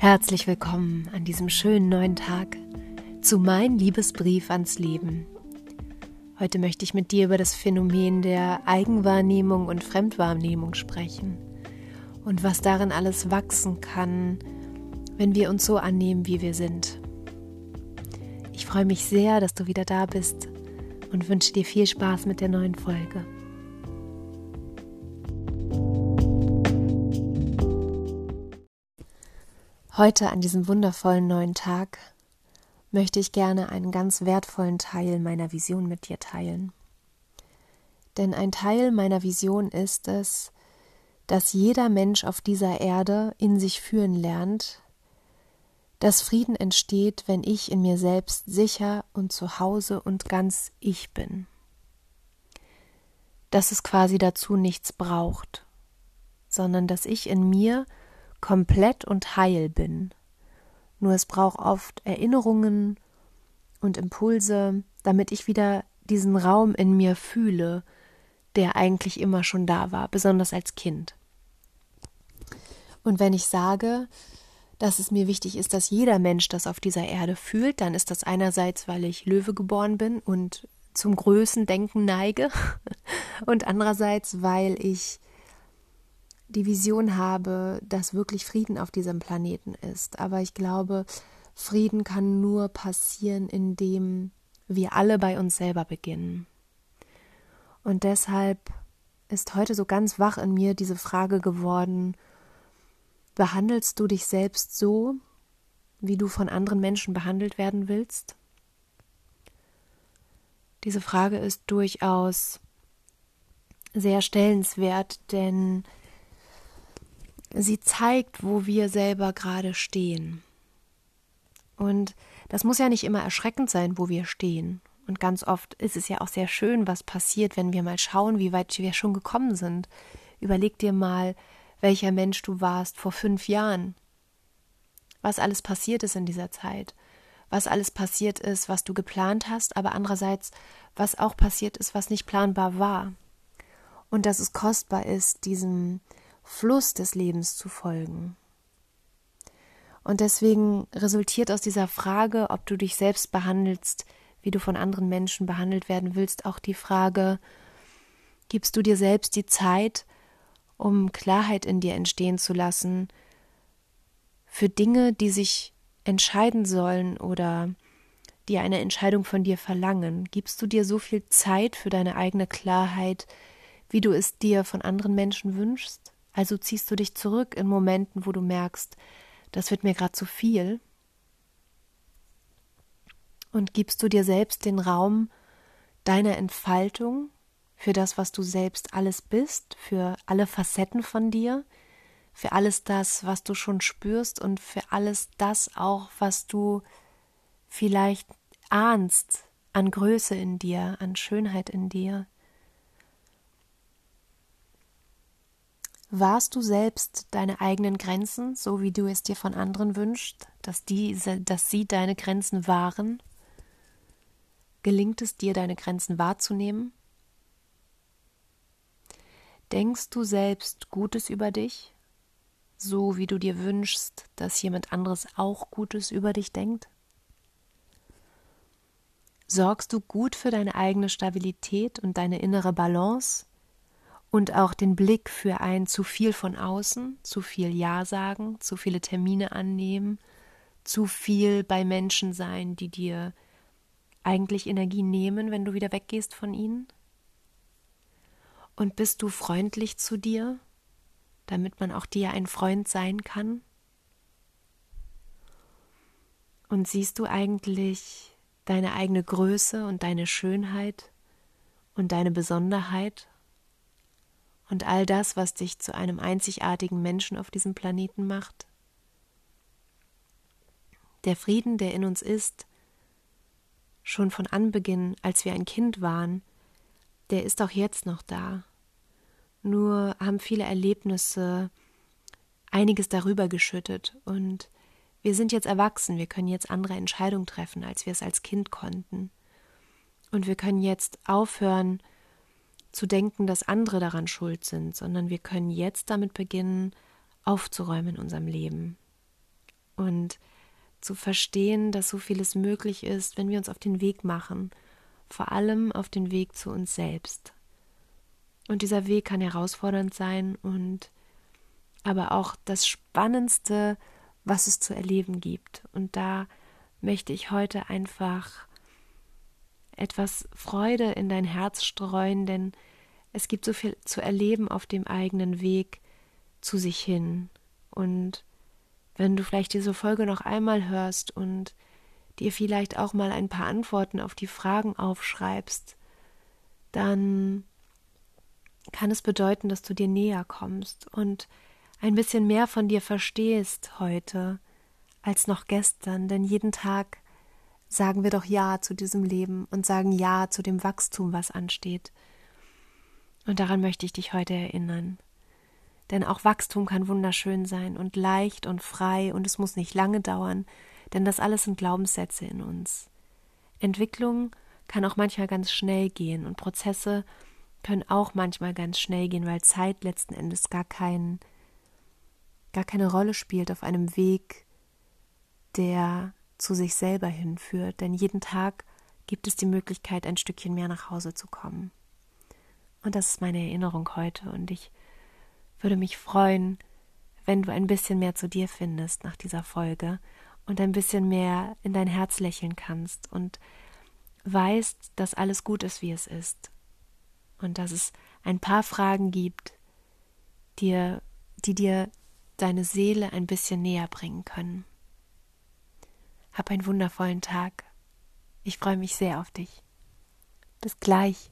Herzlich willkommen an diesem schönen neuen Tag zu Mein Liebesbrief ans Leben. Heute möchte ich mit dir über das Phänomen der Eigenwahrnehmung und Fremdwahrnehmung sprechen und was darin alles wachsen kann, wenn wir uns so annehmen, wie wir sind. Ich freue mich sehr, dass du wieder da bist und wünsche dir viel Spaß mit der neuen Folge. Heute an diesem wundervollen neuen Tag möchte ich gerne einen ganz wertvollen Teil meiner Vision mit dir teilen. Denn ein Teil meiner Vision ist es, dass jeder Mensch auf dieser Erde in sich führen lernt, dass Frieden entsteht, wenn ich in mir selbst sicher und zu Hause und ganz ich bin. Dass es quasi dazu nichts braucht, sondern dass ich in mir komplett und heil bin. Nur es braucht oft Erinnerungen und Impulse, damit ich wieder diesen Raum in mir fühle, der eigentlich immer schon da war, besonders als Kind. Und wenn ich sage, dass es mir wichtig ist, dass jeder Mensch das auf dieser Erde fühlt, dann ist das einerseits, weil ich Löwe geboren bin und zum Größendenken neige und andererseits, weil ich die Vision habe, dass wirklich Frieden auf diesem Planeten ist. Aber ich glaube, Frieden kann nur passieren, indem wir alle bei uns selber beginnen. Und deshalb ist heute so ganz wach in mir diese Frage geworden, behandelst du dich selbst so, wie du von anderen Menschen behandelt werden willst? Diese Frage ist durchaus sehr stellenswert, denn sie zeigt, wo wir selber gerade stehen. Und das muss ja nicht immer erschreckend sein, wo wir stehen. Und ganz oft ist es ja auch sehr schön, was passiert, wenn wir mal schauen, wie weit wir schon gekommen sind. Überleg dir mal, welcher Mensch du warst vor fünf Jahren. Was alles passiert ist in dieser Zeit. Was alles passiert ist, was du geplant hast, aber andererseits, was auch passiert ist, was nicht planbar war. Und dass es kostbar ist, diesem Fluss des Lebens zu folgen. Und deswegen resultiert aus dieser Frage, ob du dich selbst behandelst, wie du von anderen Menschen behandelt werden willst, auch die Frage, gibst du dir selbst die Zeit, um Klarheit in dir entstehen zu lassen, für Dinge, die sich entscheiden sollen oder die eine Entscheidung von dir verlangen? Gibst du dir so viel Zeit für deine eigene Klarheit, wie du es dir von anderen Menschen wünschst? Also ziehst du dich zurück in Momenten, wo du merkst, das wird mir gerade zu viel. Und gibst du dir selbst den Raum deiner Entfaltung für das, was du selbst alles bist, für alle Facetten von dir, für alles das, was du schon spürst und für alles das auch, was du vielleicht ahnst an Größe in dir, an Schönheit in dir. Warst du selbst deine eigenen Grenzen, so wie du es dir von anderen wünschst, dass diese, dass sie deine Grenzen wahren? Gelingt es dir, deine Grenzen wahrzunehmen? Denkst du selbst Gutes über dich, so wie du dir wünschst, dass jemand anderes auch Gutes über dich denkt? Sorgst du gut für deine eigene Stabilität und deine innere Balance, und auch den Blick für ein zu viel von außen, zu viel Ja sagen, zu viele Termine annehmen, zu viel bei Menschen sein, die dir eigentlich Energie nehmen, wenn du wieder weggehst von ihnen? Und bist du freundlich zu dir, damit man auch dir ein Freund sein kann? Und siehst du eigentlich deine eigene Größe und deine Schönheit und deine Besonderheit und all das, was dich zu einem einzigartigen Menschen auf diesem Planeten macht? Der Frieden, der in uns ist, schon von Anbeginn, als wir ein Kind waren, der ist auch jetzt noch da. Nur haben viele Erlebnisse einiges darüber geschüttet und wir sind jetzt erwachsen, wir können jetzt andere Entscheidungen treffen, als wir es als Kind konnten. Und wir können jetzt aufhören, zu denken, dass andere daran schuld sind, sondern wir können jetzt damit beginnen, aufzuräumen in unserem Leben. und zu verstehen, dass so vieles möglich ist, wenn wir uns auf den Weg machen, vor allem auf den Weg zu uns selbst. Und dieser Weg kann herausfordernd sein und aber auch das Spannendste, was es zu erleben gibt. Und da möchte ich heute einfach etwas Freude in dein Herz streuen, denn es gibt so viel zu erleben auf dem eigenen Weg zu sich hin. Und wenn du vielleicht diese Folge noch einmal hörst und dir vielleicht auch mal ein paar Antworten auf die Fragen aufschreibst, dann kann es bedeuten, dass du dir näher kommst und ein bisschen mehr von dir verstehst heute als noch gestern, denn jeden Tag sagen wir doch Ja zu diesem Leben und sagen Ja zu dem Wachstum, was ansteht. Und daran möchte ich dich heute erinnern. Denn auch Wachstum kann wunderschön sein und leicht und frei und es muss nicht lange dauern, denn das alles sind Glaubenssätze in uns. Entwicklung kann auch manchmal ganz schnell gehen und Prozesse können auch manchmal ganz schnell gehen, weil Zeit letzten Endes gar keinen gar keine Rolle spielt auf einem Weg, der zu sich selber hinführt, denn jeden Tag gibt es die Möglichkeit, ein Stückchen mehr nach Hause zu kommen. Und das ist meine Erinnerung heute und ich würde mich freuen, wenn du ein bisschen mehr zu dir findest nach dieser Folge und ein bisschen mehr in dein Herz lächeln kannst und weißt, dass alles gut ist, wie es ist. Und dass es ein paar Fragen gibt, die, die dir deine Seele ein bisschen näher bringen können. Hab einen wundervollen Tag. Ich freue mich sehr auf dich. Bis gleich.